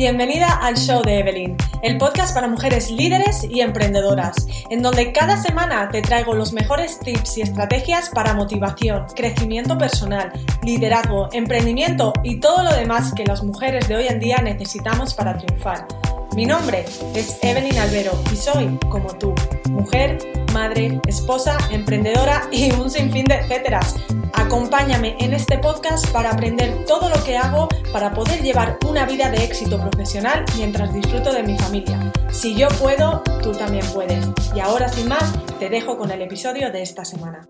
Bienvenida al show de Evelyn, el podcast para mujeres líderes y emprendedoras, en donde cada semana te traigo los mejores tips y estrategias para motivación, crecimiento personal, liderazgo, emprendimiento y todo lo demás que las mujeres de hoy en día necesitamos para triunfar. Mi nombre es Evelyn Albero y soy, como tú, mujer, madre, esposa, emprendedora y un sinfín de etcéteras Acompáñame en este podcast para aprender todo lo que hago para poder llevar una vida de éxito profesional mientras disfruto de mi familia. Si yo puedo, tú también puedes. Y ahora sin más, te dejo con el episodio de esta semana.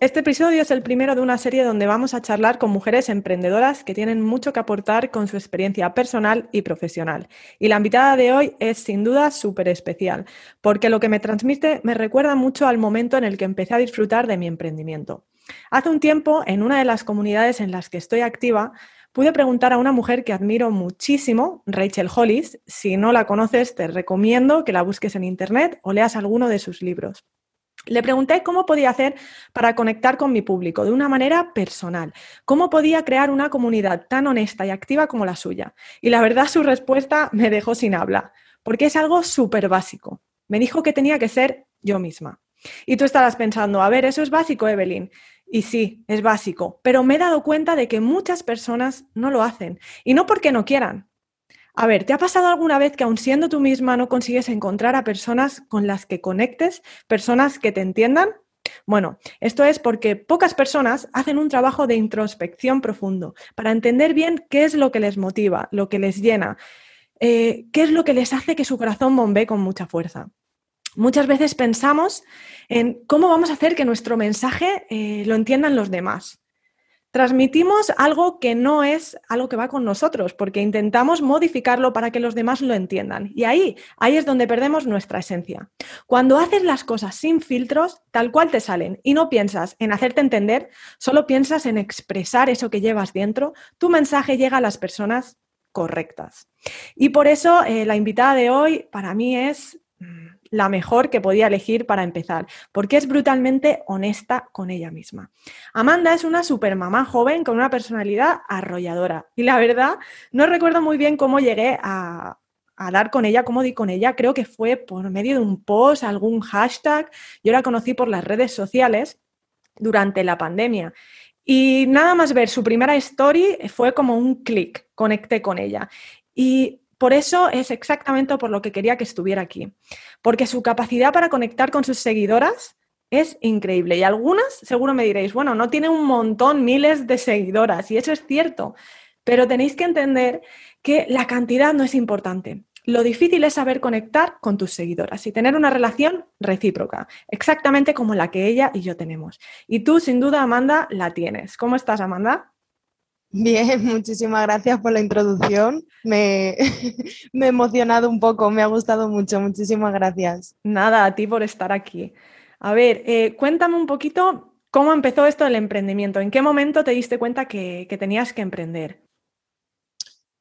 Este episodio es el primero de una serie donde vamos a charlar con mujeres emprendedoras que tienen mucho que aportar con su experiencia personal y profesional. Y la invitada de hoy es sin duda súper especial, porque lo que me transmite me recuerda mucho al momento en el que empecé a disfrutar de mi emprendimiento. Hace un tiempo, en una de las comunidades en las que estoy activa, pude preguntar a una mujer que admiro muchísimo, Rachel Hollis. Si no la conoces, te recomiendo que la busques en Internet o leas alguno de sus libros. Le pregunté cómo podía hacer para conectar con mi público de una manera personal, cómo podía crear una comunidad tan honesta y activa como la suya. Y la verdad su respuesta me dejó sin habla, porque es algo súper básico. Me dijo que tenía que ser yo misma. Y tú estarás pensando, a ver, eso es básico, Evelyn. Y sí, es básico, pero me he dado cuenta de que muchas personas no lo hacen. Y no porque no quieran. A ver, ¿te ha pasado alguna vez que aun siendo tú misma no consigues encontrar a personas con las que conectes, personas que te entiendan? Bueno, esto es porque pocas personas hacen un trabajo de introspección profundo para entender bien qué es lo que les motiva, lo que les llena, eh, qué es lo que les hace que su corazón bombee con mucha fuerza. Muchas veces pensamos en cómo vamos a hacer que nuestro mensaje eh, lo entiendan los demás. Transmitimos algo que no es algo que va con nosotros, porque intentamos modificarlo para que los demás lo entiendan. Y ahí, ahí es donde perdemos nuestra esencia. Cuando haces las cosas sin filtros, tal cual te salen, y no piensas en hacerte entender, solo piensas en expresar eso que llevas dentro, tu mensaje llega a las personas correctas. Y por eso eh, la invitada de hoy para mí es mm, la mejor que podía elegir para empezar, porque es brutalmente honesta con ella misma. Amanda es una supermamá joven con una personalidad arrolladora y la verdad no recuerdo muy bien cómo llegué a, a dar con ella, cómo di con ella, creo que fue por medio de un post, algún hashtag, yo la conocí por las redes sociales durante la pandemia. Y nada más ver su primera story fue como un clic, conecté con ella. Y por eso es exactamente por lo que quería que estuviera aquí, porque su capacidad para conectar con sus seguidoras es increíble. Y algunas seguro me diréis, bueno, no tiene un montón, miles de seguidoras, y eso es cierto, pero tenéis que entender que la cantidad no es importante. Lo difícil es saber conectar con tus seguidoras y tener una relación recíproca, exactamente como la que ella y yo tenemos. Y tú, sin duda, Amanda, la tienes. ¿Cómo estás, Amanda? Bien, muchísimas gracias por la introducción. Me, me, he emocionado un poco, me ha gustado mucho. Muchísimas gracias. Nada, a ti por estar aquí. A ver, eh, cuéntame un poquito cómo empezó esto del emprendimiento. ¿En qué momento te diste cuenta que, tenías que emprender?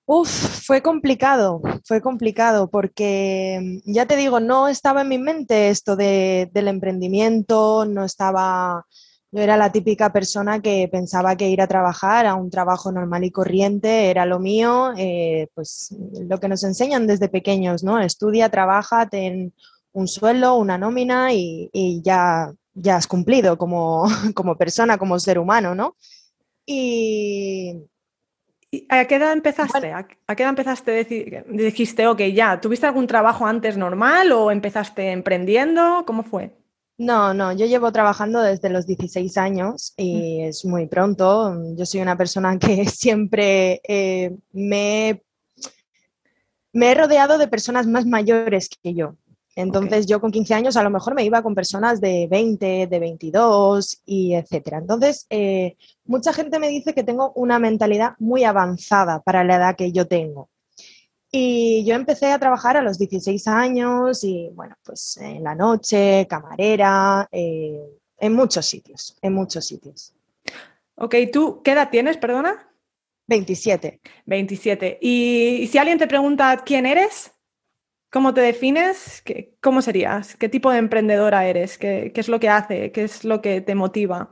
Uf, fue complicado, fue complicado porque ya te digo, no estaba en mi mente esto de, del emprendimiento, no estaba yo era la típica persona que pensaba que ir a trabajar a un trabajo normal y corriente era lo mío, eh, pues lo que nos enseñan desde pequeños, ¿no? Estudia, trabaja, ten un sueldo, una nómina y, ya, ya has cumplido como, como, persona, como ser humano, ¿no? Y... ¿A qué edad empezaste? ¿A qué edad empezaste? Dijiste, ok, ya, ¿tuviste algún trabajo antes normal o empezaste emprendiendo? ¿Cómo fue? No, no, yo llevo trabajando desde los 16 años y es muy pronto. Yo soy una persona que siempre eh, me, me, he rodeado de personas más mayores que yo. Entonces yo con 15 años a lo mejor me iba con personas de 20, de 22 y etcétera. Entonces eh, mucha gente me dice que tengo una mentalidad muy avanzada para la edad que yo tengo. Y yo empecé a trabajar a los 16 años y bueno, pues en la noche, camarera, eh, en muchos sitios, en muchos sitios. Ok, ¿tú qué edad tienes, perdona? 27. 27. ¿Y, si alguien te pregunta quién eres? ¿Cómo te defines? ¿Cómo serías? ¿Qué tipo de emprendedora eres? ¿Qué, es lo que hace? ¿Qué es lo que te motiva?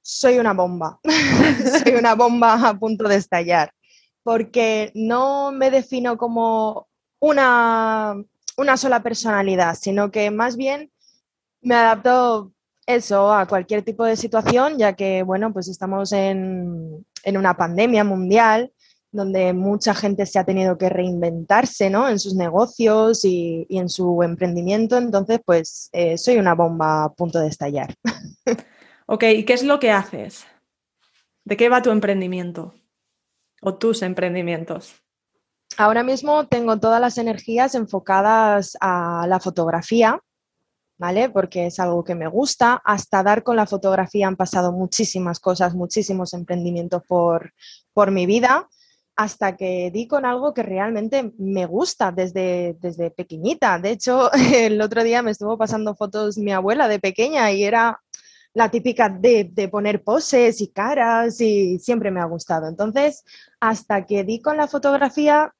Soy una bomba. Soy una bomba a punto de estallar. Porque no me defino como una, una sola personalidad, sino que más bien me adapto eso a cualquier tipo de situación, ya que, bueno, pues estamos en, en una pandemia mundial donde mucha gente se ha tenido que reinventarse ¿no? en sus negocios y, en su emprendimiento. Entonces, pues eh, soy una bomba a punto de estallar. Ok, ¿y qué es lo que haces? ¿De qué va tu emprendimiento o tus emprendimientos? Ahora mismo tengo todas las energías enfocadas a la fotografía, ¿vale? Porque es algo que me gusta. Hasta dar con la fotografía han pasado muchísimas cosas, muchísimos emprendimientos por, por mi vida hasta que di con algo que realmente me gusta desde, desde pequeñita. De hecho, el otro día me estuvo pasando fotos mi abuela de pequeña y era la típica de, poner poses y caras y siempre me ha gustado. Entonces, hasta que di con la fotografía,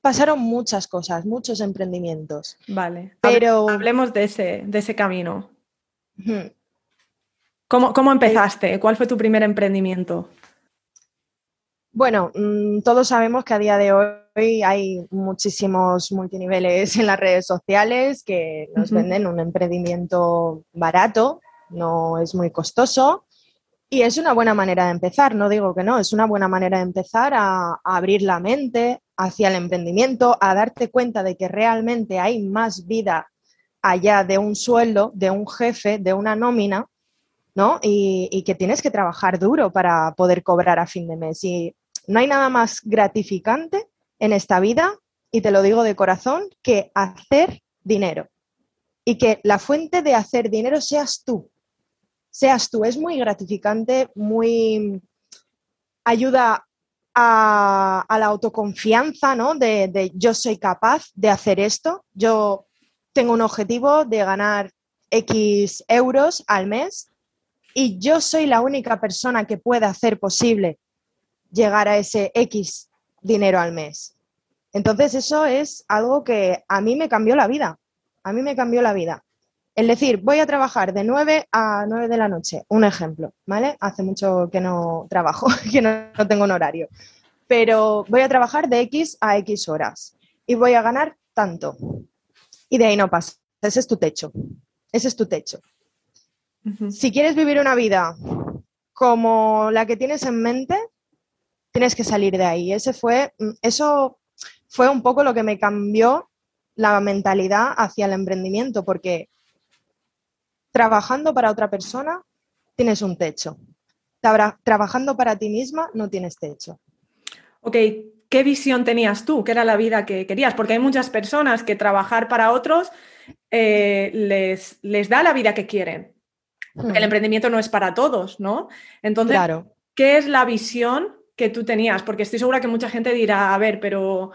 pasaron muchas cosas, muchos emprendimientos. Vale, pero hablemos de ese, de ese camino. ¿Cómo, ¿Cómo, empezaste? ¿Cuál fue tu primer emprendimiento? Bueno, mm, todos sabemos que a día de hoy hay muchísimos multiniveles en las redes sociales que nos venden un emprendimiento barato, no es muy costoso y es una buena manera de empezar, no digo que no, es una buena manera de empezar a, abrir la mente hacia el emprendimiento, a darte cuenta de que realmente hay más vida allá de un sueldo, de un jefe, de una nómina ¿no? Y, que tienes que trabajar duro para poder cobrar a fin de mes. Y no hay nada más gratificante en esta vida, y te lo digo de corazón, que hacer dinero. Y que la fuente de hacer dinero seas tú. Seas tú. Es muy gratificante, muy ayuda a, la autoconfianza, ¿no? De, de yo soy capaz de hacer esto. Yo tengo un objetivo de ganar X euros al mes y yo soy la única persona que puede hacer posible llegar a ese X dinero al mes. Entonces eso es algo que a mí me cambió la vida, a mí me cambió la vida. Es decir, voy a trabajar de 9 a 9 de la noche, un ejemplo, ¿vale? Hace mucho que no trabajo, que no, no tengo un horario, pero voy a trabajar de X a X horas y voy a ganar tanto. Y de ahí no pasa, ese es tu techo, ese es tu techo. Si quieres vivir una vida como la que tienes en mente, tienes que salir de ahí. Ese fue, mm, eso fue un poco lo que me cambió la mentalidad hacia el emprendimiento, porque trabajando para otra persona tienes un techo. Trabajando para ti misma no tienes techo. Ok, ¿qué visión tenías tú? ¿Qué era la vida que querías? Porque hay muchas personas que trabajar para otros eh, les, les da la vida que quieren el hmm. emprendimiento no es para todos, ¿no? Entonces, ¿qué es la visión que tú tenías? Porque estoy segura que mucha gente dirá, a ver, pero,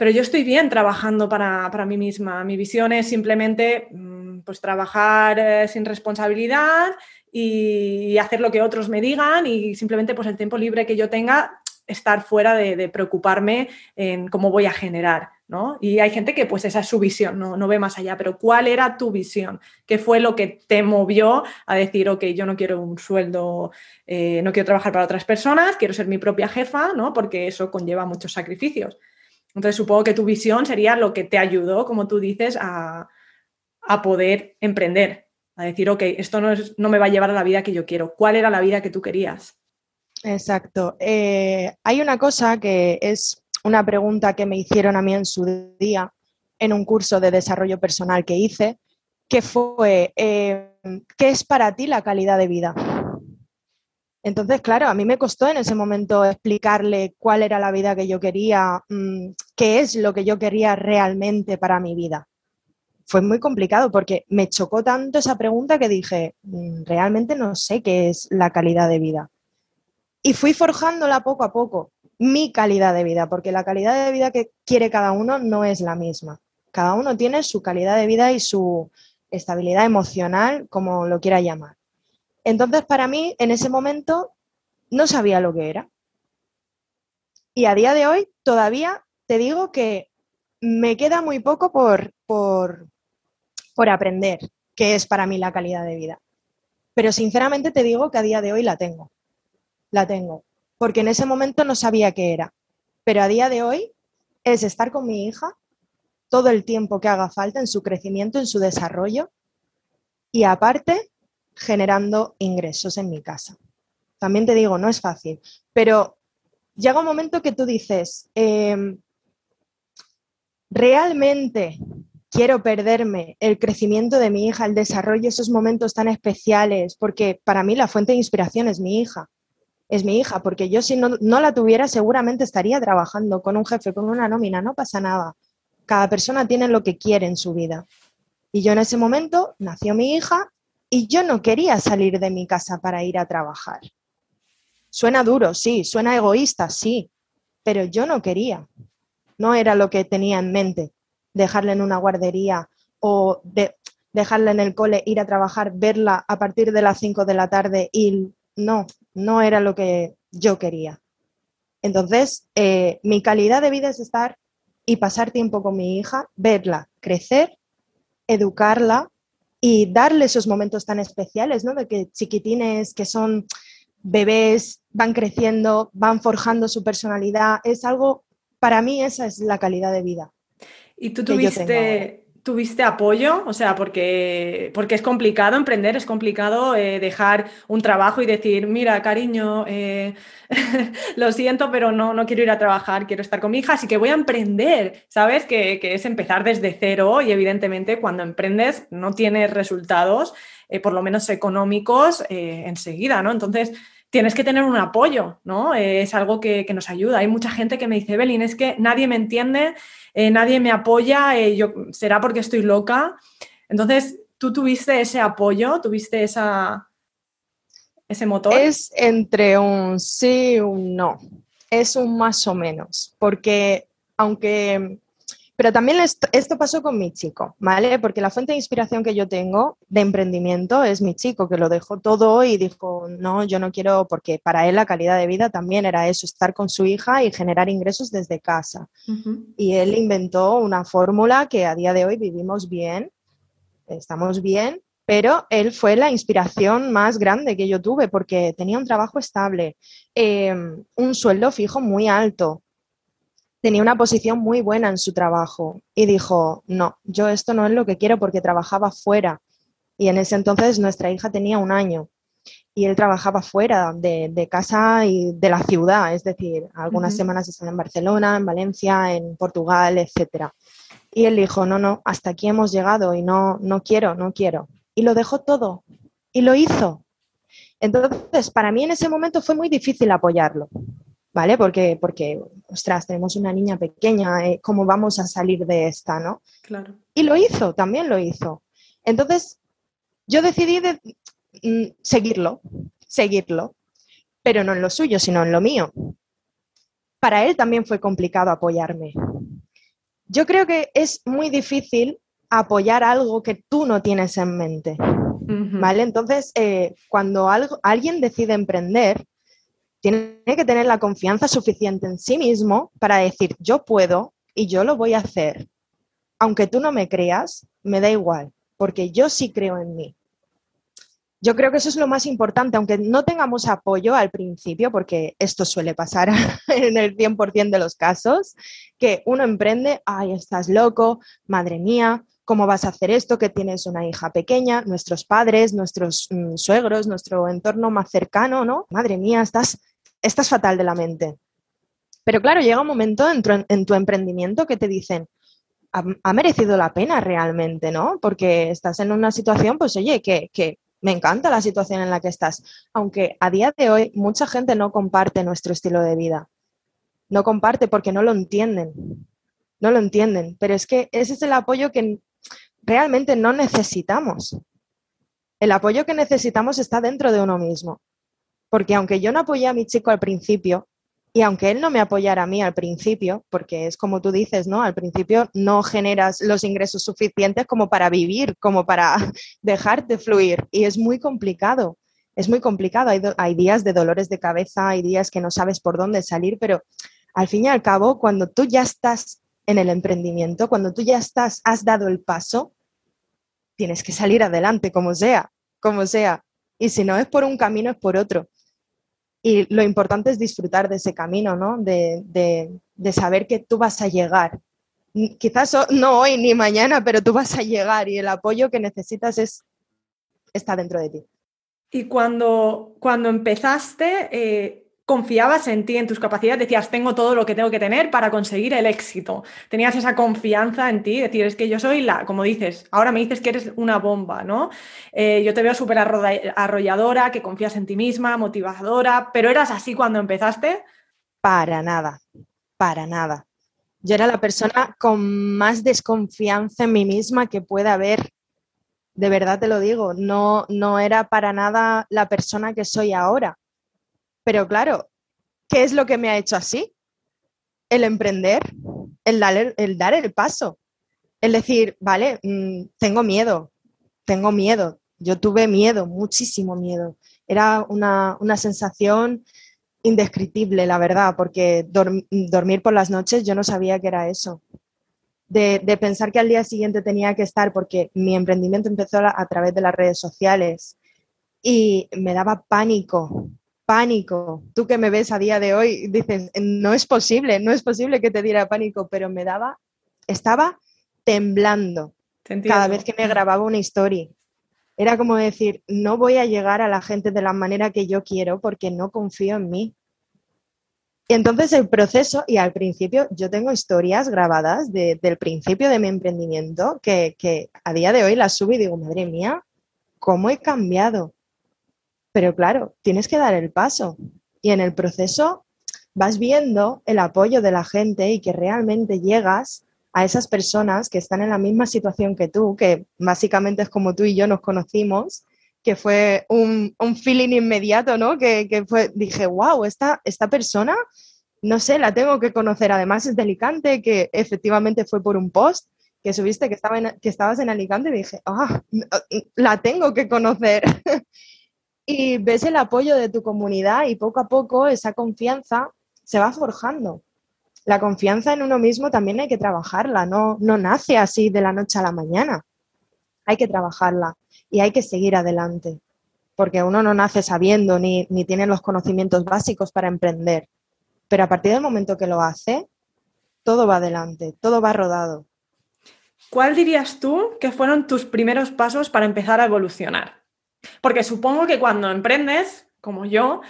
pero yo estoy bien trabajando para, mí misma. Mi visión es simplemente mm, pues, trabajar eh, sin responsabilidad y hacer lo que otros me digan y simplemente pues el tiempo libre que yo tenga estar fuera de, preocuparme en cómo voy a generar. ¿no? Y hay gente que pues esa es su visión, no, no, ve más allá, pero ¿cuál era tu visión? ¿Qué fue lo que te movió a decir, ok, yo no quiero un sueldo, eh, no quiero trabajar para otras personas, quiero ser mi propia jefa, ¿no? Porque eso conlleva muchos sacrificios. Entonces supongo que tu visión sería lo que te ayudó, como tú dices, a, poder emprender, a decir, ok, esto no, no me va a llevar a la vida que yo quiero. ¿Cuál era la vida que tú querías? Exacto. Eh, hay una cosa que es una pregunta que me hicieron a mí en su día en un curso de desarrollo personal que hice, que fue, eh, ¿qué es para ti la calidad de vida? Entonces, claro, a mí me costó en ese momento explicarle cuál era la vida que yo quería, mm, qué es lo que yo quería realmente para mi vida. Fue muy complicado porque me chocó tanto esa pregunta que dije, mm, realmente no sé qué es la calidad de vida y fui forjándola poco a poco, mi calidad de vida, porque la calidad de vida que quiere cada uno no es la misma. Cada uno tiene su calidad de vida y su estabilidad emocional, como lo quiera llamar. Entonces, para mí, en ese momento, no sabía lo que era. Y a día de hoy, todavía te digo que me queda muy poco por, por, por aprender, que es para mí la calidad de vida. Pero sinceramente te digo que a día de hoy la tengo. La tengo. Porque en ese momento no sabía qué era. Pero a día de hoy es estar con mi hija todo el tiempo que haga falta en su crecimiento, en su desarrollo y aparte generando ingresos en mi casa. También te digo, no es fácil, pero llega un momento que tú dices, em, realmente quiero perderme el crecimiento de mi hija, el desarrollo, esos momentos tan especiales, porque para mí la fuente de inspiración es mi hija. Es mi hija, porque yo si no, no la tuviera seguramente estaría trabajando con un jefe, con una nómina, no pasa nada. Cada persona tiene lo que quiere en su vida. Y yo en ese momento nació mi hija y yo no quería salir de mi casa para ir a trabajar. Suena duro, sí, suena egoísta, sí, pero yo no quería. No era lo que tenía en mente dejarla en una guardería o de, dejarla en el cole, ir a trabajar, verla a partir de las 5 de la tarde y no, no era lo que yo quería. Entonces, eh, mi calidad de vida es estar y pasar tiempo con mi hija, verla crecer, educarla y darle esos momentos tan especiales, ¿no? De que chiquitines que son bebés van creciendo, van forjando su personalidad, es algo, para mí esa es la calidad de vida. ¿Y tú tuviste, tuviste apoyo? O sea, porque, porque es complicado emprender, es complicado eh, dejar un trabajo y decir, mira, cariño, eh, lo siento, pero no, no quiero ir a trabajar, quiero estar con mi hija, así que voy a emprender, ¿sabes? Que, es empezar desde cero y evidentemente cuando emprendes no tienes resultados, eh, por lo menos económicos, enseguida, ¿no? Entonces tienes que tener un apoyo, ¿no? es algo que, que, nos ayuda. Hay mucha gente que me dice, Belín, es que nadie me entiende eh, nadie me apoya, eh, será porque estoy loca. Entonces, ¿tú tuviste ese apoyo? ¿Tuviste esa, ese motor? Es entre un sí y un no. Es un más o menos, porque aunque pero también esto, pasó con mi chico, ¿vale? Porque la fuente de inspiración que yo tengo de emprendimiento es mi chico, que lo dejó todo y dijo, no, yo no quiero, porque para él la calidad de vida también era eso, estar con su hija y generar ingresos desde casa. Y él inventó una fórmula que a día de hoy vivimos bien, estamos bien, pero él fue la inspiración más grande que yo tuve porque tenía un trabajo estable, eh, un sueldo fijo muy alto, tenía una posición muy buena en su trabajo y dijo, no, yo esto no es lo que quiero porque trabajaba fuera. Y en ese entonces nuestra hija tenía un año y él trabajaba fuera de, casa y de la ciudad, es decir, algunas semanas estaba en Barcelona, en Valencia, en Portugal, etc. Y él dijo, no, no, hasta aquí hemos llegado y no, no quiero, no quiero. Y lo dejó todo y lo hizo. Entonces, para mí en ese momento fue muy difícil apoyarlo, ¿vale? Porque, porque, ostras, tenemos una niña pequeña, eh, ¿cómo vamos a salir de esta, no? Claro. Y lo hizo, también lo hizo. Entonces, yo decidí de, mm, seguirlo, seguirlo, pero no en lo suyo, sino en lo mío. Para él también fue complicado apoyarme. Yo creo que es muy difícil apoyar algo que tú no tienes en mente. ¿Vale? Entonces, eh, cuando algo, alguien decide emprender, tiene que tener la confianza suficiente en sí mismo para decir, yo puedo y yo lo voy a hacer. Aunque tú no me creas, me da igual, porque yo sí creo en mí. Yo creo que eso es lo más importante, aunque no tengamos apoyo al principio, porque esto suele pasar en el 100% de los casos, que uno emprende, ay, estás loco, madre mía, ¿cómo vas a hacer esto? Que tienes una hija pequeña, nuestros padres, nuestros mm, suegros, nuestro entorno más cercano, ¿no? Madre mía, estás estás fatal de la mente. Pero claro, llega un momento en tu, emprendimiento que te dicen, ha, merecido la pena realmente, ¿no? Porque estás en una situación, pues oye, que, que me encanta la situación en la que estás, aunque a día de hoy mucha gente no comparte nuestro estilo de vida. No comparte porque no lo entienden. No lo entienden, pero es que ese es el apoyo que realmente no necesitamos. El apoyo que necesitamos está dentro de uno mismo. Porque aunque yo no apoyé a mi chico al principio, y aunque él no me apoyara a mí al principio, porque es como tú dices, ¿no? Al principio no generas los ingresos suficientes como para vivir, como para dejarte fluir. Y es muy complicado, es muy complicado. Hay, hay días de dolores de cabeza, hay días que no sabes por dónde salir, pero al fin y al cabo, cuando tú ya estás en el emprendimiento, cuando tú ya estás, has dado el paso, tienes que salir adelante, como sea, como sea. Y si no es por un camino, es por otro. Y lo importante es disfrutar de ese camino, ¿no? De, de saber que tú vas a llegar. Quizás no hoy ni mañana, pero tú vas a llegar y el apoyo que necesitas es, está dentro de ti. Y cuando, cuando empezaste, eh, confiabas en ti, en tus capacidades, decías, tengo todo lo que tengo que tener para conseguir el éxito. Tenías esa confianza en ti, decir, es que yo soy la, como dices, ahora me dices que eres una bomba, ¿no? Eh, yo te veo súper arrolladora, que confías en ti misma, motivadora, pero ¿eras así cuando empezaste? Para nada, para nada. Yo era la persona con más desconfianza en mí misma que pueda haber de verdad te lo digo, no, no era para nada la persona que soy ahora. Pero claro, ¿qué es lo que me ha hecho así? El emprender, el dar el, dar el paso, el decir, vale, mm, tengo miedo, tengo miedo. Yo tuve miedo, muchísimo miedo. Era una, sensación indescriptible, la verdad, porque dormir por las noches yo no sabía que era eso de, pensar que al día siguiente tenía que estar, porque mi emprendimiento empezó a, través de las redes sociales y me daba pánico, pánico. Tú que me ves a día de hoy dices, no es posible, no es posible que te diera pánico, pero me daba, estaba temblando cada vez que me grababa una historia. Era como decir, no voy a llegar a la gente de la manera que yo quiero porque no confío en mí. Y entonces el proceso, y al principio yo tengo historias grabadas del principio de mi emprendimiento que, que, a día de hoy las subo y digo, madre mía, ¿cómo he cambiado? Pero claro, tienes que dar el paso. Y en el proceso vas viendo el apoyo de la gente y que realmente llegas a esas personas que están en la misma situación que tú, que básicamente es como tú y yo nos conocimos, que fue un, feeling inmediato, ¿no? Que, fue, dije, wow, esta, esta persona, no sé, la tengo que conocer. Además es de Alicante, que efectivamente fue por un post que subiste que, estaba que estabas en Alicante y dije, ah, la tengo que conocer. y ves el apoyo de tu comunidad y poco a poco esa confianza se va forjando. La confianza en uno mismo también hay que trabajarla, no, no nace así de la noche a la mañana. Hay que trabajarla y hay que seguir adelante, porque uno no nace sabiendo ni, ni tiene los conocimientos básicos para emprender, pero a partir del momento que lo hace, todo va adelante, todo va rodado. ¿Cuál dirías tú que fueron tus primeros pasos para empezar a evolucionar? Porque supongo que cuando emprendes, como yo,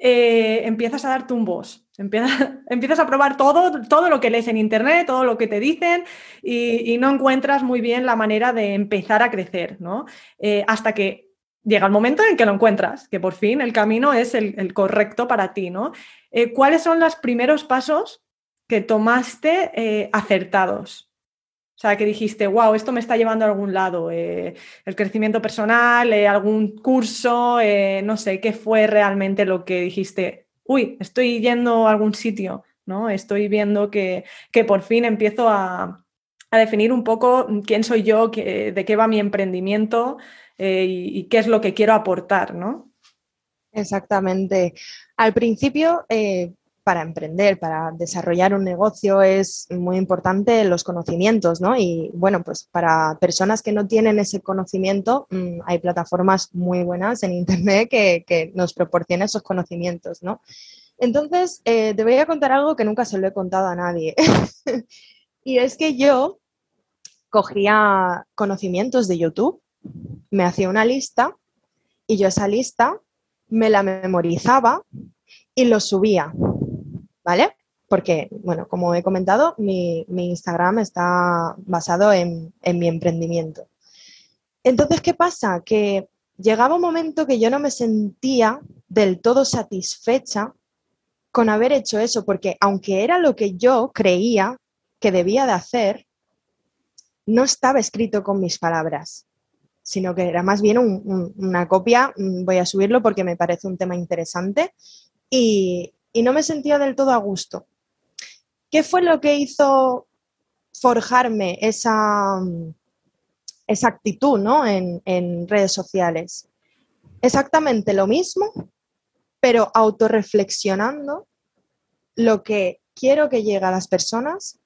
eh, empiezas a dar tumbos, empiezas, empiezas, a probar todo, todo lo que lees en internet, todo lo que te dicen y, no encuentras muy bien la manera de empezar a crecer, ¿no? Eh, hasta que llega el momento en que lo encuentras, que por fin el camino es el, correcto para ti, ¿no? Eh, ¿Cuáles son los primeros pasos que tomaste acertados? O sea, que dijiste, wow, esto me está llevando a algún lado. Eh, el crecimiento personal, eh, algún curso, eh, no sé, ¿qué fue realmente lo que dijiste? Uy, estoy yendo a algún sitio, ¿no? Estoy viendo que, por fin empiezo a, definir un poco quién soy yo, de qué va mi emprendimiento y, y, qué es lo que quiero aportar, ¿no? Exactamente. Al principio, para emprender, para desarrollar un negocio es muy importante los conocimientos, ¿no? Y bueno, pues para personas que no tienen ese conocimiento, mm, hay plataformas muy buenas en Internet que, nos proporcionan esos conocimientos, ¿no? Entonces, eh, te voy a contar algo que nunca se lo he contado a nadie. y es que yo cogía conocimientos de YouTube, me hacía una lista y yo esa lista me la memorizaba y lo subía. ¿Vale? Porque, bueno, como he comentado, mi, Instagram está basado en, mi emprendimiento. Entonces, ¿qué pasa? Que llegaba un momento que yo no me sentía del todo satisfecha con haber hecho eso, porque aunque era lo que yo creía que debía de hacer, no estaba escrito con mis palabras, sino que era más bien una copia. Mm, voy a subirlo porque me parece un tema interesante y, y no me sentía del todo a gusto. ¿Qué fue lo que hizo forjarme esa, esa actitud ¿no? en, en redes sociales? Exactamente lo mismo, pero autorreflexionando lo que quiero que llegue a las personas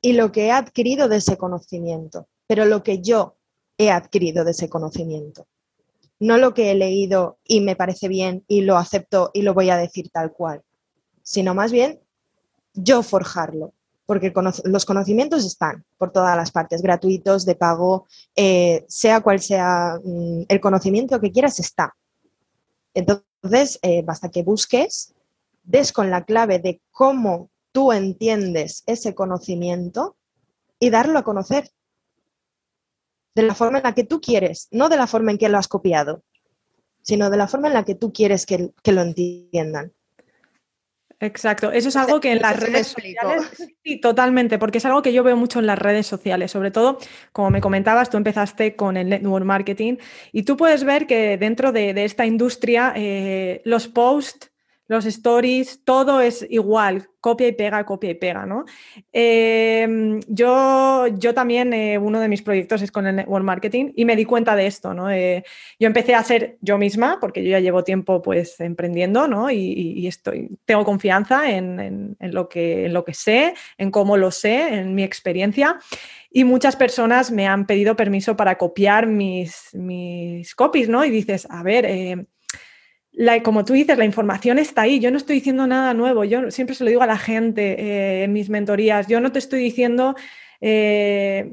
y lo que he adquirido de ese conocimiento, pero lo que yo he adquirido de ese conocimiento. No lo que he leído y me parece bien y lo acepto y lo voy a decir tal cual, sino más bien yo forjarlo, porque los conocimientos están por todas las partes, gratuitos, de pago, eh, sea cual sea mm, el conocimiento que quieras, está. Entonces, eh, basta que busques, des con la clave de cómo tú entiendes ese conocimiento y darlo a conocer de la forma en la que tú quieres, no de la forma en que lo has copiado, sino de la forma en la que tú quieres que, lo entiendan. Exacto, eso es algo que en las redes sociales, sí, totalmente, porque es algo que yo veo mucho en las redes sociales, sobre todo, como me comentabas, tú empezaste con el network marketing y tú puedes ver que dentro de, esta industria eh, los posts los stories, todo es igual, copia y pega, copia y pega, ¿no? Em, yo, yo también, eh, uno de mis proyectos es con el network marketing y me di cuenta de esto, ¿no? Eh, yo empecé a ser yo misma, porque yo ya llevo tiempo pues emprendiendo, ¿no? Y, estoy, tengo confianza en, lo que, en lo que sé, en cómo lo sé, en mi experiencia. Y muchas personas me han pedido permiso para copiar mis, mis copies, ¿no? Y dices, a ver, como tú dices, la información está ahí. Yo no estoy diciendo nada nuevo. Yo siempre se lo digo a la gente eh, en mis mentorías. Yo no te estoy diciendo eh,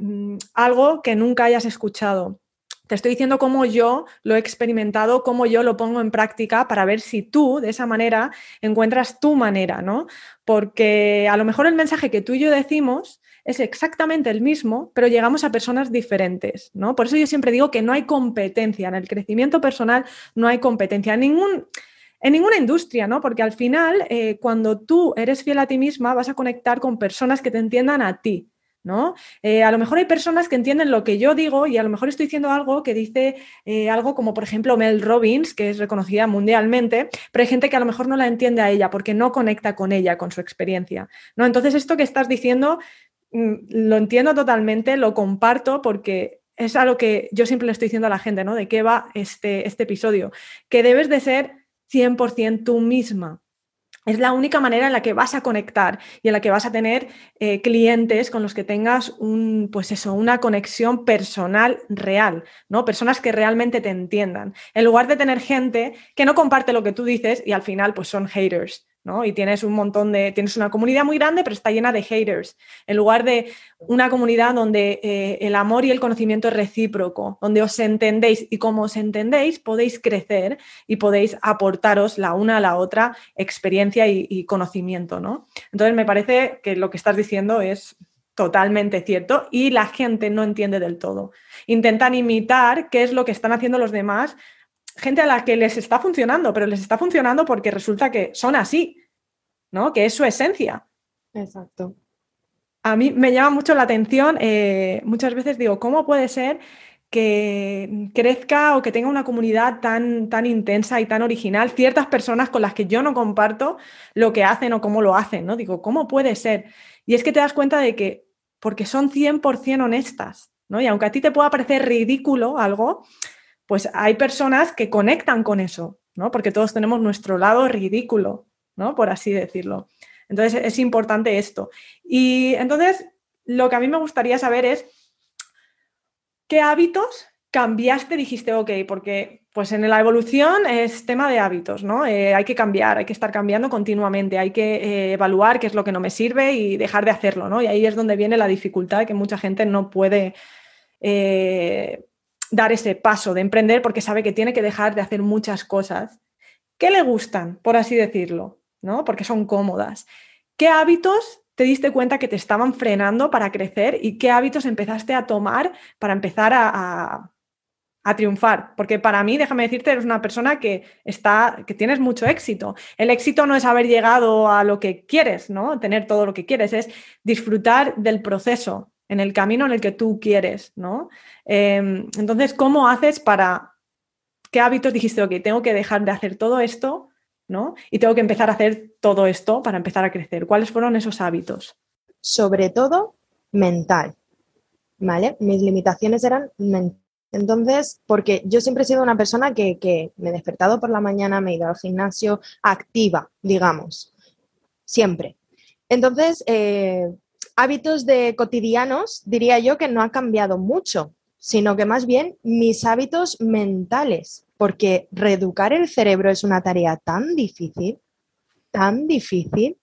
algo que nunca hayas escuchado. Te estoy diciendo cómo yo lo he experimentado, cómo yo lo pongo en práctica para ver si tú, de esa manera, encuentras tu manera, ¿no? Porque a lo mejor el mensaje que tú y yo decimos es exactamente el mismo, pero llegamos a personas diferentes, ¿no? Por eso yo siempre digo que no hay competencia en el crecimiento personal, no hay competencia en ningún en ninguna industria, ¿no? Porque al final, eh, cuando tú eres fiel a ti misma, vas a conectar con personas que te entiendan a ti, ¿no? Eh, a lo mejor hay personas que entienden lo que yo digo y a lo mejor estoy diciendo algo que dice eh, algo como, por ejemplo, Mel Robbins, que es reconocida mundialmente, pero hay gente que a lo mejor no la entiende a ella porque no conecta con ella, con su experiencia, ¿no? Entonces, esto que estás diciendo lo entiendo totalmente, lo comparto porque es algo que yo siempre le estoy diciendo a la gente, ¿no? De qué va este, este episodio, que debes de ser 100% tú misma. Es la única manera en la que vas a conectar y en la que vas a tener eh, clientes con los que tengas un, pues eso, una conexión personal real, ¿no? Personas que realmente te entiendan. En lugar de tener gente que no comparte lo que tú dices y al final pues son haters, y tienes un montón de, tienes una comunidad muy grande, pero está llena de haters, en lugar de una comunidad donde eh, el amor y el conocimiento es recíproco, donde os entendéis y como os entendéis podéis crecer y podéis aportaros la una a la otra experiencia y, conocimiento, ¿no? Entonces me parece que lo que estás diciendo es totalmente cierto y la gente no entiende del todo. Intentan imitar qué es lo que están haciendo los demás gente a la que les está funcionando, pero les está funcionando porque resulta que son así, ¿no? Que es su esencia. Exacto. A mí me llama mucho la atención, eh, muchas veces digo, ¿cómo puede ser que crezca o que tenga una comunidad tan, tan intensa y tan original ciertas personas con las que yo no comparto lo que hacen o cómo lo hacen, ¿no? Digo, ¿cómo puede ser? Y es que te das cuenta de que, porque son 100% honestas, ¿no? Y aunque a ti te pueda parecer ridículo algo, pues hay personas que conectan con eso, ¿no? Porque todos tenemos nuestro lado ridículo, ¿no? Por así decirlo. Entonces es importante esto. Y entonces lo que a mí me gustaría saber es qué hábitos cambiaste, dijiste, ok, porque pues en la evolución es tema de hábitos, ¿no? Eh, hay que cambiar, hay que estar cambiando continuamente, hay que eh, evaluar qué es lo que no me sirve y dejar de hacerlo, ¿no? Y ahí es donde viene la dificultad que mucha gente no puede eh, dar ese paso de emprender porque sabe que tiene que dejar de hacer muchas cosas que le gustan, por así decirlo, ¿no? Porque son cómodas. ¿Qué hábitos te diste cuenta que te estaban frenando para crecer y qué hábitos empezaste a tomar para empezar a, triunfar? Porque para mí, déjame decirte, eres una persona que está, que tienes mucho éxito. El éxito no es haber llegado a lo que quieres, ¿no? Tener todo lo que quieres, es disfrutar del proceso, en el camino en el que tú quieres, ¿no? Em, entonces, ¿cómo haces para, qué hábitos dijiste, ok, tengo que dejar de hacer todo esto, ¿no? Y tengo que empezar a hacer todo esto para empezar a crecer. ¿Cuáles fueron esos hábitos? Sobre todo mental, ¿vale? Mis limitaciones eran mentales. Entonces, porque yo siempre he sido una persona que, me he despertado por la mañana, me he ido al gimnasio activa, digamos, siempre. Entonces, eh, hábitos de cotidianos, diría yo que no ha cambiado mucho, sino que más bien mis hábitos mentales, porque reeducar el cerebro es una tarea tan difícil, tan difícil,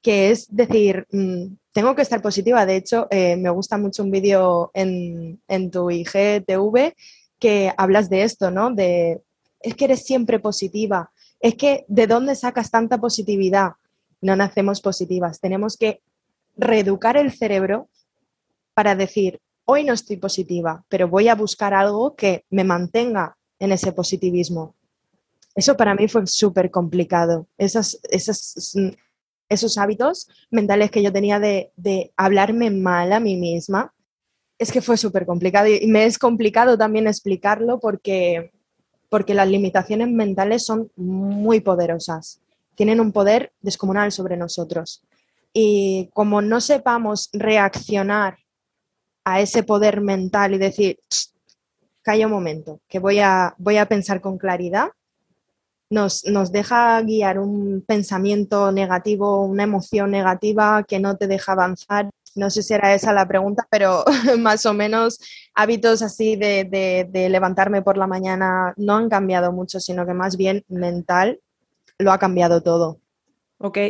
que es decir, mm, tengo que estar positiva. De hecho, eh, me gusta mucho un vídeo en, en tu IGTV que hablas de esto, ¿no? De, es que eres siempre positiva, es que ¿de dónde sacas tanta positividad? No nacemos positivas, tenemos que reeducar el cerebro para decir, hoy no estoy positiva, pero voy a buscar algo que me mantenga en ese positivismo. Eso para mí fue súper complicado. Esos, esos, hábitos mentales que yo tenía de, de hablarme mal a mí misma, es que fue súper complicado y me es complicado también explicarlo porque, porque las limitaciones mentales son muy poderosas, tienen un poder descomunal sobre nosotros. Y como no sepamos reaccionar a ese poder mental y decir, calla un momento, que voy a, voy a pensar con claridad, nos, nos, deja guiar un pensamiento negativo, una emoción negativa que no te deja avanzar. No sé si era esa la pregunta, pero más o menos hábitos así de, de, de levantarme por la mañana no han cambiado mucho, sino que más bien mental lo ha cambiado todo.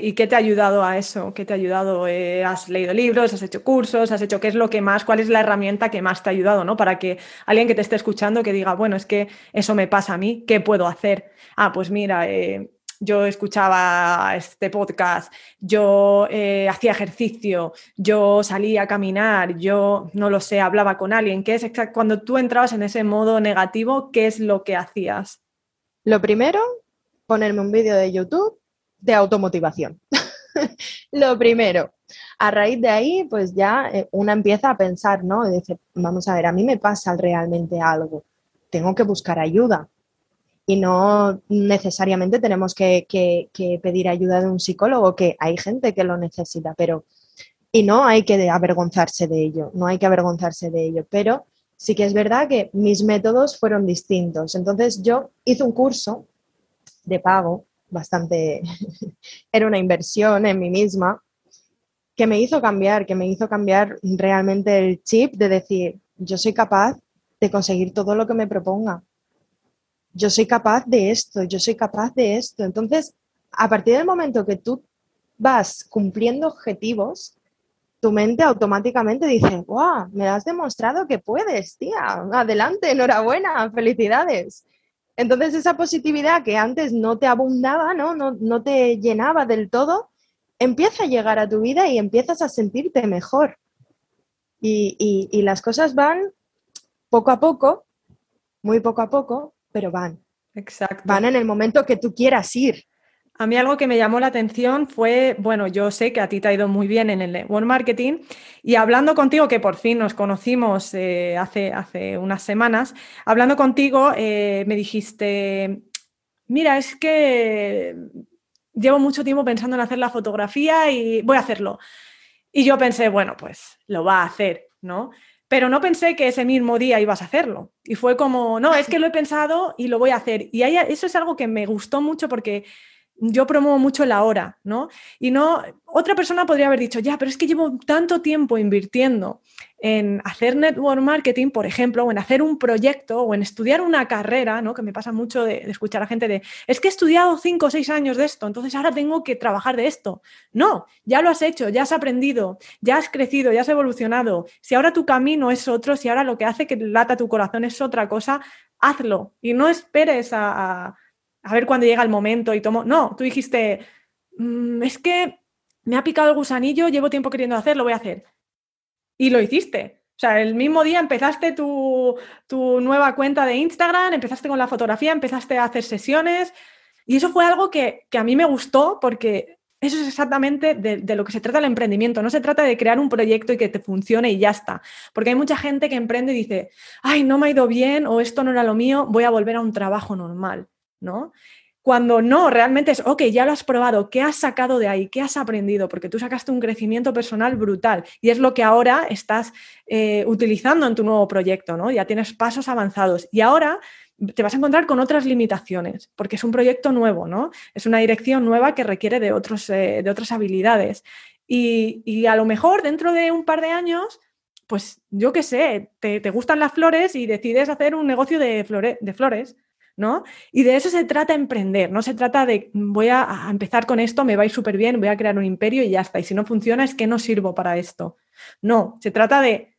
¿Y qué te ha ayudado a eso? ¿Qué te ha ayudado? Eh, ¿Has leído libros? ¿Has hecho cursos? ¿Has hecho qué es lo que más? ¿Cuál es la herramienta que más te ha ayudado? ¿no? Para que alguien que te esté escuchando que diga, bueno, es que eso me pasa a mí, ¿qué puedo hacer? Ah, pues mira, eh, yo escuchaba este podcast, yo eh, hacía ejercicio, yo salía a caminar, yo no lo sé, hablaba con alguien. ¿Qué es cuando tú entrabas en ese modo negativo, qué es lo que hacías? Lo primero, ponerme un vídeo de YouTube de automotivación. Lo primero. A raíz de ahí, pues ya eh, una empieza a pensar, ¿no? Dice, vamos a ver, a mí me pasa realmente algo, tengo que buscar ayuda. Y no necesariamente tenemos que, pedir ayuda de un psicólogo, que hay gente que lo necesita, pero... Y no hay que avergonzarse de ello, no hay que avergonzarse de ello, pero sí que es verdad que mis métodos fueron distintos. Entonces yo hice un curso de pago bastante, era una inversión en mí misma, que me hizo cambiar, que me hizo cambiar realmente el chip de decir, yo soy capaz de conseguir todo lo que me proponga. Yo soy capaz de esto, yo soy capaz de esto. Entonces, a partir del momento que tú vas cumpliendo objetivos, tu mente automáticamente dice, wow, me has demostrado que puedes, tía, adelante, enhorabuena, felicidades. Entonces esa positividad que antes no te abundaba, ¿no? No, te llenaba del todo, empieza a llegar a tu vida y empiezas a sentirte mejor. Y, y las cosas van poco a poco, muy poco a poco, pero van. Exacto. Van en el momento que tú quieras ir. A mí algo que me llamó la atención fue, bueno, yo sé que a ti te ha ido muy bien en el network marketing y hablando contigo, que por fin nos conocimos eh, hace, hace unas semanas, hablando contigo eh, me dijiste, mira, es que llevo mucho tiempo pensando en hacer la fotografía y voy a hacerlo. Y yo pensé, bueno, pues lo va a hacer, ¿no? Pero no pensé que ese mismo día ibas a hacerlo. Y fue como, no, es que lo he pensado y lo voy a hacer. Y eso es algo que me gustó mucho porque yo promuevo mucho la hora, ¿no? Y no, otra persona podría haber dicho, ya, pero es que llevo tanto tiempo invirtiendo en hacer network marketing, por ejemplo, o en hacer un proyecto o en estudiar una carrera, ¿no? Que me pasa mucho de, escuchar a gente de, es que he estudiado cinco o seis años de esto, entonces ahora tengo que trabajar de esto. No, ya lo has hecho, ya has aprendido, ya has crecido, ya has evolucionado. Si ahora tu camino es otro, si ahora lo que hace que lata tu corazón es otra cosa, hazlo y no esperes a a ver cuándo llega el momento y tomo. No, tú dijiste, mm, es que me ha picado el gusanillo, llevo tiempo queriendo hacer, lo voy a hacer. Y lo hiciste. O sea, el mismo día empezaste tu, nueva cuenta de Instagram, empezaste con la fotografía, empezaste a hacer sesiones. Y eso fue algo que, a mí me gustó porque eso es exactamente de, lo que se trata el emprendimiento. No se trata de crear un proyecto y que te funcione y ya está. Porque hay mucha gente que emprende y dice, ay, no me ha ido bien o esto no era lo mío, voy a volver a un trabajo normal. ¿No? Cuando no, realmente es, ok, ya lo has probado, ¿qué has sacado de ahí? ¿Qué has aprendido? Porque tú sacaste un crecimiento personal brutal y es lo que ahora estás eh, utilizando en tu nuevo proyecto, ¿no? Ya tienes pasos avanzados y ahora te vas a encontrar con otras limitaciones, porque es un proyecto nuevo, ¿no? Es una dirección nueva que requiere de, otros, eh, de otras habilidades. Y, a lo mejor dentro de un par de años, pues yo qué sé, te, gustan las flores y decides hacer un negocio de, de flores. ¿No? Y de eso se trata emprender, no se trata de voy a, empezar con esto, me va súper bien, voy a crear un imperio y ya está. Y si no funciona es que no sirvo para esto. No, se trata de,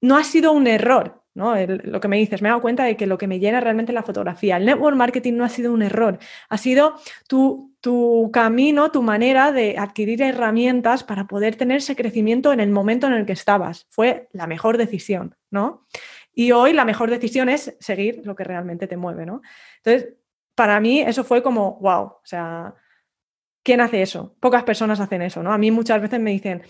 no ha sido un error, ¿no? lo que me dices, me he dado cuenta de que lo que me llena realmente es la fotografía. El network marketing no ha sido un error, ha sido tu, tu camino, tu manera de adquirir herramientas para poder tener ese crecimiento en el momento en el que estabas. Fue la mejor decisión, ¿no? Y hoy la mejor decisión es seguir lo que realmente te mueve, ¿no? Entonces, para mí eso fue como, wow, o sea, ¿quién hace eso? Pocas personas hacen eso, ¿no? A mí muchas veces me dicen,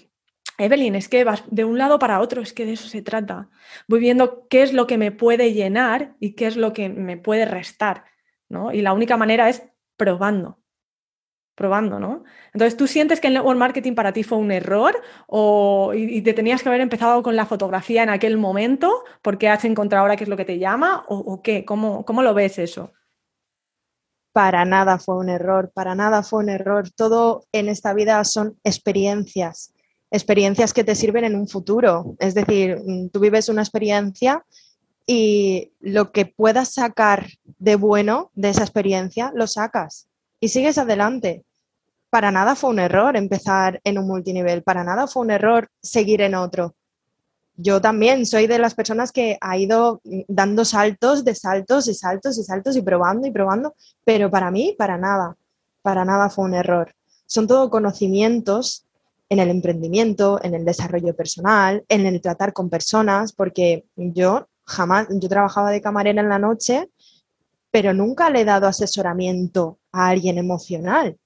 Evelyn, es que vas de un lado para otro, es que de eso se trata. Voy viendo qué es lo que me puede llenar y qué es lo que me puede restar, ¿no? Y la única manera es probando probando, ¿no? Entonces, ¿tú sientes que el network marketing para ti fue un error o, y, te tenías que haber empezado con la fotografía en aquel momento porque has encontrado ahora qué es lo que te llama o, qué? ¿Cómo, ¿Cómo lo ves eso? Para nada fue un error, para nada fue un error. Todo en esta vida son experiencias, experiencias que te sirven en un futuro. Es decir, mm, tú vives una experiencia y lo que puedas sacar de bueno de esa experiencia, lo sacas y sigues adelante para nada fue un error empezar en un multinivel, para nada fue un error seguir en otro. Yo también soy de las personas que ha ido dando saltos de saltos y saltos y saltos y probando y probando, pero para mí, para nada, para nada fue un error. Son todo conocimientos en el emprendimiento, en el desarrollo personal, en el tratar con personas, porque yo jamás, yo trabajaba de camarera en la noche, pero nunca le he dado asesoramiento a alguien emocional.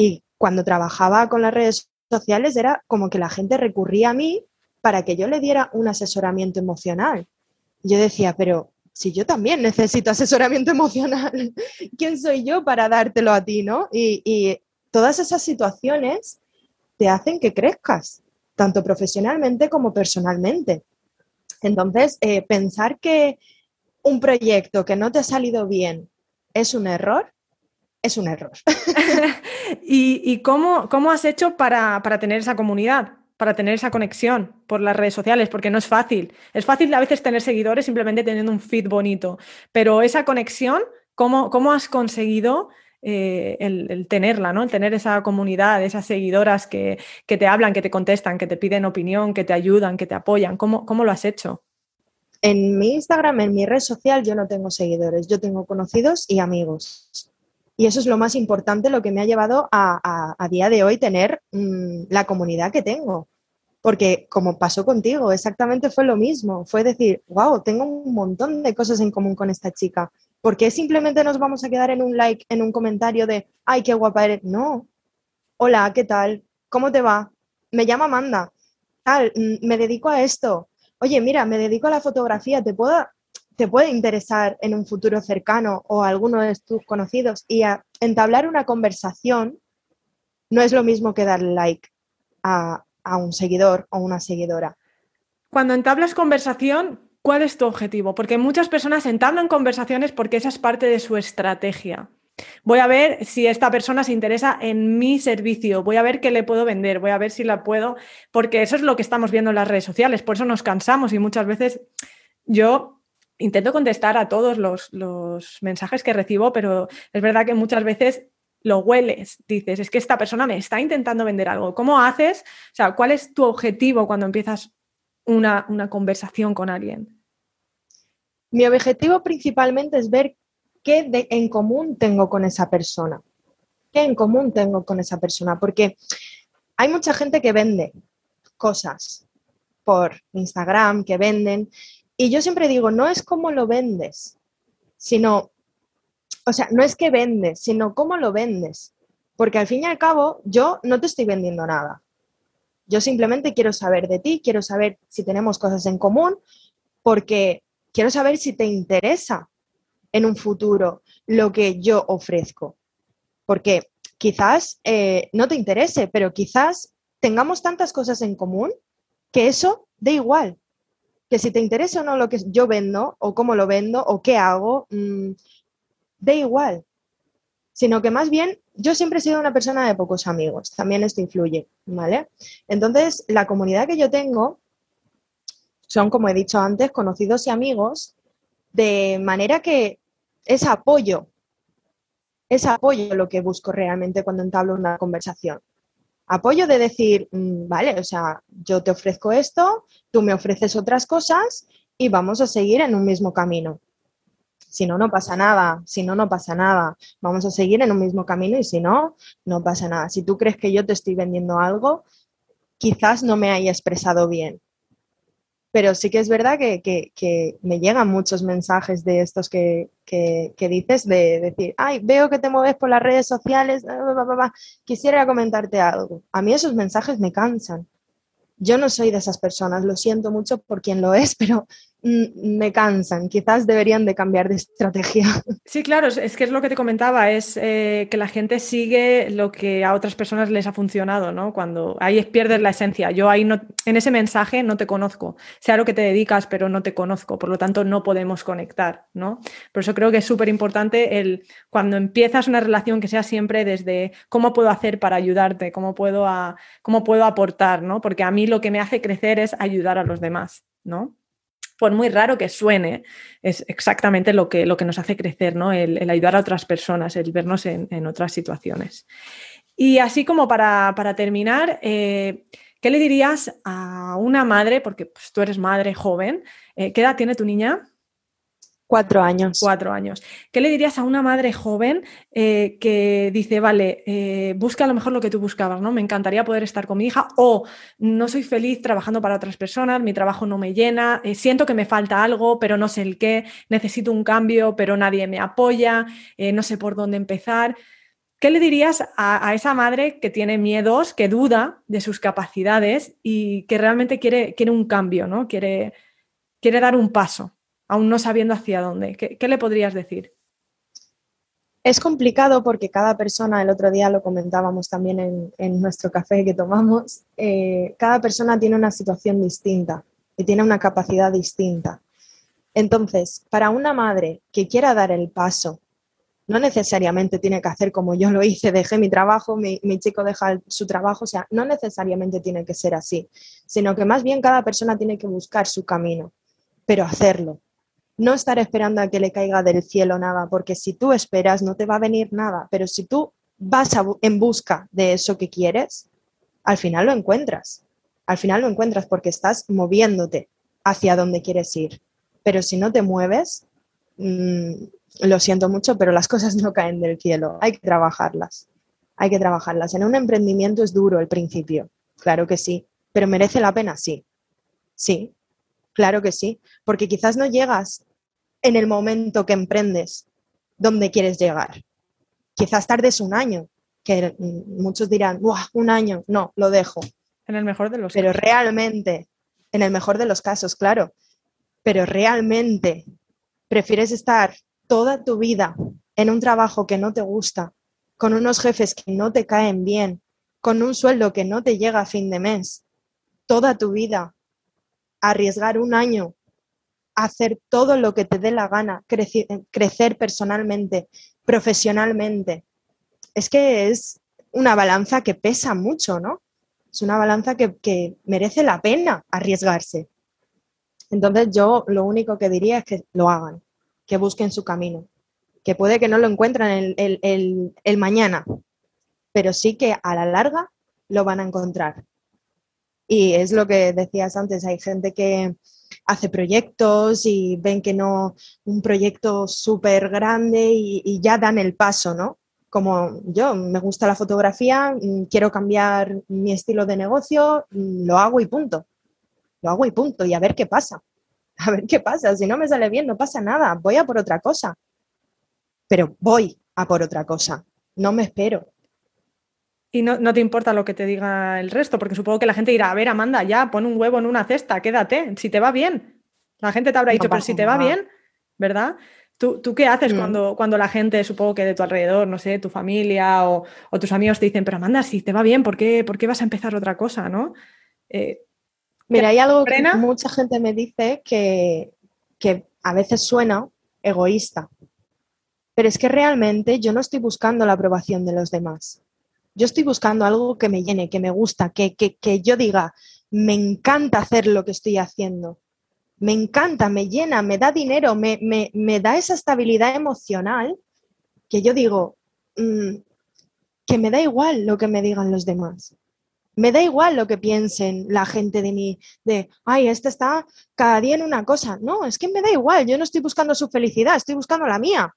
Y cuando trabajaba con las redes sociales era como que la gente recurría a mí para que yo le diera un asesoramiento emocional. Yo decía, pero si yo también necesito asesoramiento emocional, ¿quién soy yo para dártelo a ti, no? Y, todas esas situaciones te hacen que crezcas, tanto profesionalmente como personalmente. Entonces, eh, pensar que un proyecto que no te ha salido bien es un error, es un error. ¿Y, cómo, cómo, has hecho para, tener esa comunidad? para tener esa conexión por las redes sociales, porque no es fácil. Es fácil a veces tener seguidores simplemente teniendo un feed bonito, pero esa conexión, ¿cómo, cómo has conseguido eh, el, tenerla, ¿no? el tener esa comunidad, esas seguidoras que, te hablan, que te contestan, que te piden opinión, que te ayudan, que te apoyan? ¿Cómo, cómo lo has hecho? En mi Instagram, en mi red social, yo no tengo seguidores, yo tengo conocidos y amigos. Y eso es lo más importante, lo que me ha llevado a, a, día de hoy tener mm, la comunidad que tengo. Porque como pasó contigo, exactamente fue lo mismo. Fue decir, wow, tengo un montón de cosas en común con esta chica. ¿Por qué simplemente nos vamos a quedar en un like, en un comentario de, ay, qué guapa eres? No. Hola, ¿qué tal? ¿Cómo te va? Me llamo Amanda. Tal, mm, me dedico a esto. Oye, mira, me dedico a la fotografía. ¿Te puedo te puede interesar en un futuro cercano o alguno de tus conocidos y a entablar una conversación no es lo mismo que dar like a, a un seguidor o una seguidora. Cuando entablas conversación, ¿cuál es tu objetivo? Porque muchas personas entablan conversaciones porque esa es parte de su estrategia. Voy a ver si esta persona se interesa en mi servicio, voy a ver qué le puedo vender, voy a ver si la puedo, porque eso es lo que estamos viendo en las redes sociales, por eso nos cansamos y muchas veces yo intento contestar a todos los, mensajes que recibo, pero es verdad que muchas veces lo hueles, dices, es que esta persona me está intentando vender algo. ¿Cómo haces? O sea, ¿cuál es tu objetivo cuando empiezas una, conversación con alguien? Mi objetivo principalmente es ver qué en común tengo con esa persona. ¿Qué en común tengo con esa persona? Porque hay mucha gente que vende cosas por Instagram, que venden, y yo siempre digo, no es cómo lo vendes, sino, o sea, no es que vendes, sino cómo lo vendes. Porque al fin y al cabo, yo no te estoy vendiendo nada. Yo simplemente quiero saber de ti, quiero saber si tenemos cosas en común, porque quiero saber si te interesa en un futuro lo que yo ofrezco. Porque quizás eh, no te interese, pero quizás tengamos tantas cosas en común que eso da igual que si te interesa o no lo que yo vendo, o cómo lo vendo, o qué hago, mm, da igual. sino que más bien yo siempre he sido una persona de pocos amigos, también esto influye, ¿vale? Entonces, la comunidad que yo tengo son, como he dicho antes, conocidos y amigos, de manera que es apoyo, es apoyo lo que busco realmente cuando entablo una conversación. Apoyo de decir, mm, vale, o sea, yo te ofrezco esto, tú me ofreces otras cosas y vamos a seguir en un mismo camino. Si no, no pasa nada. Si no, no pasa nada. Vamos a seguir en un mismo camino y si no, no pasa nada. Si tú crees que yo te estoy vendiendo algo, quizás no me haya expresado bien. Pero sí que es verdad que, me llegan muchos mensajes de estos que, dices, de decir, ay, veo que te mueves por las redes sociales, quisiera comentarte algo. A mí esos mensajes me cansan. Yo no soy de esas personas, lo siento mucho por quien lo es, pero me cansan, quizás deberían de cambiar de estrategia. Sí, claro, es que es lo que te comentaba, es eh, que la gente sigue lo que a otras personas les ha funcionado, ¿no? Cuando ahí pierdes la esencia. Yo ahí no, en ese mensaje no te conozco, sea lo que te dedicas, pero no te conozco, por lo tanto no podemos conectar, ¿no? Por eso creo que es súper importante el cuando empiezas una relación que sea siempre desde cómo puedo hacer para ayudarte, cómo puedo, a, cómo puedo aportar, ¿no? Porque a mí lo que me hace crecer es ayudar a los demás, ¿no? Por muy raro que suene, es exactamente lo que, lo que nos hace crecer, ¿no? El, ayudar a otras personas, el vernos en, otras situaciones. Y así como para, terminar, eh, ¿qué le dirías a una madre, porque pues, tú eres madre joven, eh, ¿qué edad tiene tu niña? Cuatro años. Cuatro años. ¿Qué le dirías a una madre joven eh, que dice, vale, eh, busca a lo mejor lo que tú buscabas, ¿no? Me encantaría poder estar con mi hija o no soy feliz trabajando para otras personas, mi trabajo no me llena, eh, siento que me falta algo, pero no sé el qué, necesito un cambio, pero nadie me apoya, no sé por dónde empezar. ¿Qué le dirías a, a, esa madre que tiene miedos, que duda de sus capacidades y que realmente quiere, quiere un cambio, ¿no? Quiere, quiere dar un paso? Aún no sabiendo hacia dónde. ¿Qué, le podrías decir? Es complicado porque cada persona, el otro día lo comentábamos también en, nuestro café que tomamos, eh, cada persona tiene una situación distinta y tiene una capacidad distinta. Entonces, para una madre que quiera dar el paso, no necesariamente tiene que hacer como yo lo hice, dejé mi trabajo, mi, mi chico deja su trabajo, o sea, no necesariamente tiene que ser así, sino que más bien cada persona tiene que buscar su camino, pero hacerlo, no estar esperando a que le caiga del cielo nada, porque si tú esperas no te va a venir nada, pero si tú vas en busca de eso que quieres, al final lo encuentras. Al final lo encuentras porque estás moviéndote hacia donde quieres ir. Pero si no te mueves, mm, lo siento mucho, pero las cosas no caen del cielo. Hay que trabajarlas. Hay que trabajarlas. En un emprendimiento es duro el principio, claro que sí, pero merece la pena, sí. Sí, claro que sí, porque quizás no llegas en el momento que emprendes donde quieres llegar. Quizás tardes un año, que muchos dirán, un año, no, lo dejo. En el mejor de los Pero realmente, en el mejor de los casos, claro, pero realmente prefieres estar toda tu vida en un trabajo que no te gusta, con unos jefes que no te caen bien, con un sueldo que no te llega a fin de mes, toda tu vida, arriesgar un año hacer todo lo que te dé la gana, crecer, personalmente, profesionalmente. Es que es una balanza que pesa mucho, ¿no? Es una balanza que, merece la pena arriesgarse. Entonces yo lo único que diría es que lo hagan, que busquen su camino, que puede que no lo encuentren el mañana, pero sí que a la larga lo van a encontrar. Y es lo que decías antes, hay gente que, hace proyectos y ven que no, un proyecto súper grande y, ya dan el paso, ¿no? Como yo, me gusta la fotografía, mm, quiero cambiar mi estilo de negocio, mm, lo hago y punto. Lo hago y punto, y a ver qué pasa. A ver qué pasa. Si no me sale bien, no pasa nada, voy a por otra cosa. Pero voy a por otra cosa, no me espero. Y no, te importa lo que te diga el resto, porque supongo que la gente dirá, a ver, Amanda, ya, pon un huevo en una cesta, quédate, si te va bien. La gente te habrá dicho, pero si te va bien, ¿verdad? ¿Tú, qué haces mm. cuando, cuando la gente, supongo que de tu alrededor, no sé, tu familia o, tus amigos te dicen, pero Amanda, si te va bien, ¿por qué, por qué vas a empezar otra cosa, no? Eh, Mira, hay algo que mucha gente me dice que, que a veces suena egoísta, pero es que realmente yo no estoy buscando la aprobación de los demás. Yo estoy buscando algo que me llene, que me gusta, que, que, yo diga, me encanta hacer lo que estoy haciendo. Me encanta, me llena, me da dinero, me, me, da esa estabilidad emocional que yo digo, mm, que me da igual lo que me digan los demás. Me da igual lo que piensen la gente de mí, de, ay, este está cada día en una cosa. No, es que me da igual, yo no estoy buscando su felicidad, estoy buscando la mía.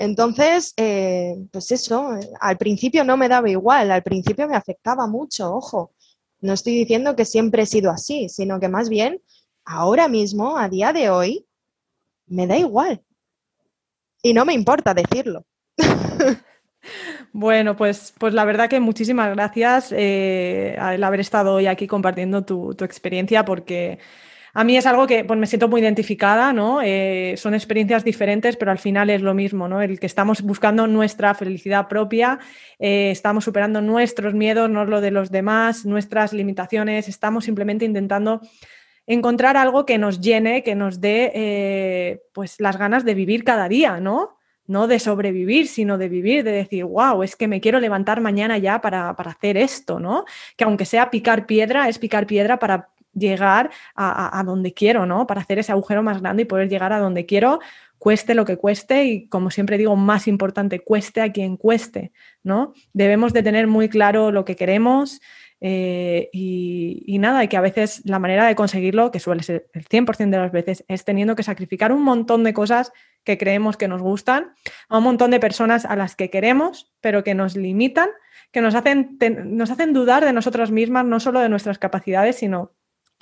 Entonces, eh, pues eso, al principio no me daba igual, al principio me afectaba mucho, ojo. No estoy diciendo que siempre he sido así, sino que más bien ahora mismo, a día de hoy, me da igual. Y no me importa decirlo. Bueno, pues, pues la verdad que muchísimas gracias eh, al haber estado hoy aquí compartiendo tu, tu experiencia, porque a mí es algo que pues, me siento muy identificada, ¿no? Eh, son experiencias diferentes, pero al final es lo mismo, ¿no? El que estamos buscando nuestra felicidad propia, eh, estamos superando nuestros miedos, no lo de los demás, nuestras limitaciones, estamos simplemente intentando encontrar algo que nos llene, que nos dé eh, pues las ganas de vivir cada día, ¿no? No de sobrevivir, sino de vivir, de decir, wow, es que me quiero levantar mañana ya para, para hacer esto, ¿no? Que aunque sea picar piedra, es picar piedra para llegar a, donde quiero, ¿no? Para hacer ese agujero más grande y poder llegar a donde quiero, cueste lo que cueste y como siempre digo, más importante, cueste a quien cueste, ¿no? Debemos de tener muy claro lo que queremos eh, y, nada, y que a veces la manera de conseguirlo, que suele ser el 100% de las veces, es teniendo que sacrificar un montón de cosas que creemos que nos gustan, a un montón de personas a las que queremos, pero que nos limitan, que nos hacen, nos hacen dudar de nosotras mismas, no solo de nuestras capacidades, sino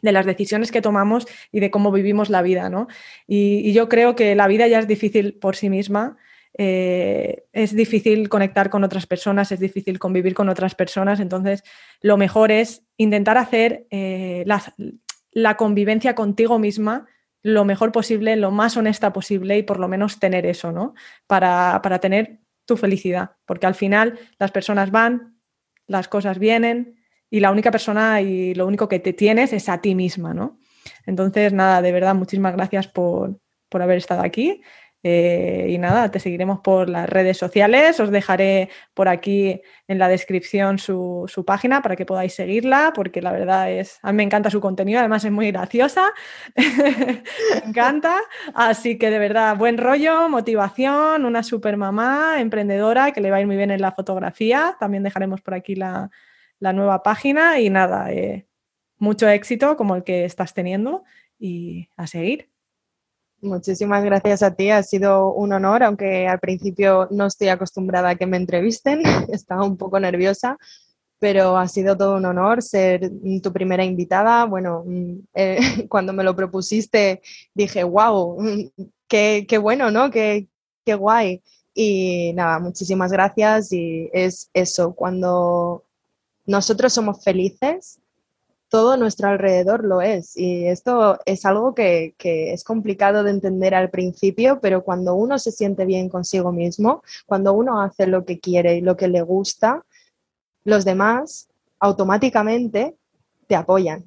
de las decisiones que tomamos y de cómo vivimos la vida, ¿no? Y, yo creo que la vida ya es difícil por sí misma, eh, es difícil conectar con otras personas, es difícil convivir con otras personas, entonces lo mejor es intentar hacer eh, la, convivencia contigo misma lo mejor posible, lo más honesta posible y por lo menos tener eso, ¿no? Para, para tener tu felicidad, porque al final las personas van, las cosas vienen, y la única persona y lo único que te tienes es a ti misma, ¿no? Entonces, nada, de verdad, muchísimas gracias por, por haber estado aquí. Eh, y nada, te seguiremos por las redes sociales. Os dejaré por aquí en la descripción su, su, página para que podáis seguirla, porque la verdad es, a mí me encanta su contenido, además es muy graciosa, me encanta. Así que de verdad, buen rollo, motivación, una super mamá, emprendedora que le va a ir muy bien en la fotografía. También dejaremos por aquí la, la nueva página y nada, eh, mucho éxito como el que estás teniendo y a seguir. Muchísimas gracias a ti, ha sido un honor, aunque al principio no estoy acostumbrada a que me entrevisten, estaba un poco nerviosa, pero ha sido todo un honor ser tu primera invitada. Bueno, mm, eh, cuando me lo propusiste dije, wow, qué, qué bueno, ¿no? Qué, qué guay. Y nada, muchísimas gracias y es eso, cuando nosotros somos felices, todo nuestro alrededor lo es. Y esto es algo que, es complicado de entender al principio, pero cuando uno se siente bien consigo mismo, cuando uno hace lo que quiere y lo que le gusta, los demás automáticamente te apoyan,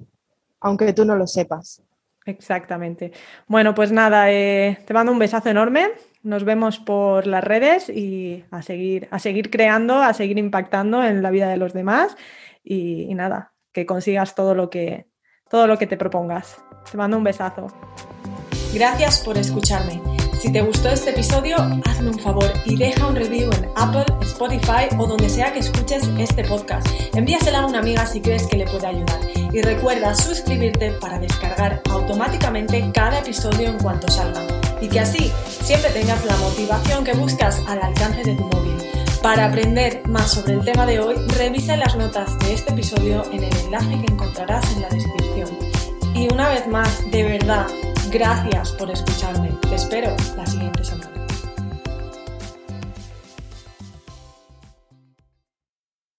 aunque tú no lo sepas. Exactamente. Bueno, pues nada, eh, te mando un besazo enorme. Nos vemos por las redes y a seguir, a seguir creando, a seguir impactando en la vida de los demás y, nada, que consigas todo lo que, todo lo que te propongas. Te mando un besazo. Gracias por escucharme. Si te gustó este episodio, hazme un favor y deja un review en Apple, Spotify o donde sea que escuches este podcast. Envíasela a una amiga si crees que le puede ayudar. Y recuerda suscribirte para descargar automáticamente cada episodio en cuanto salga. Y que así siempre tengas la motivación que buscas al alcance de tu móvil. Para aprender más sobre el tema de hoy, revisa las notas de este episodio en el enlace que encontrarás en la descripción. Y una vez más, de verdad, Gracias por escucharme. Te espero la siguiente semana.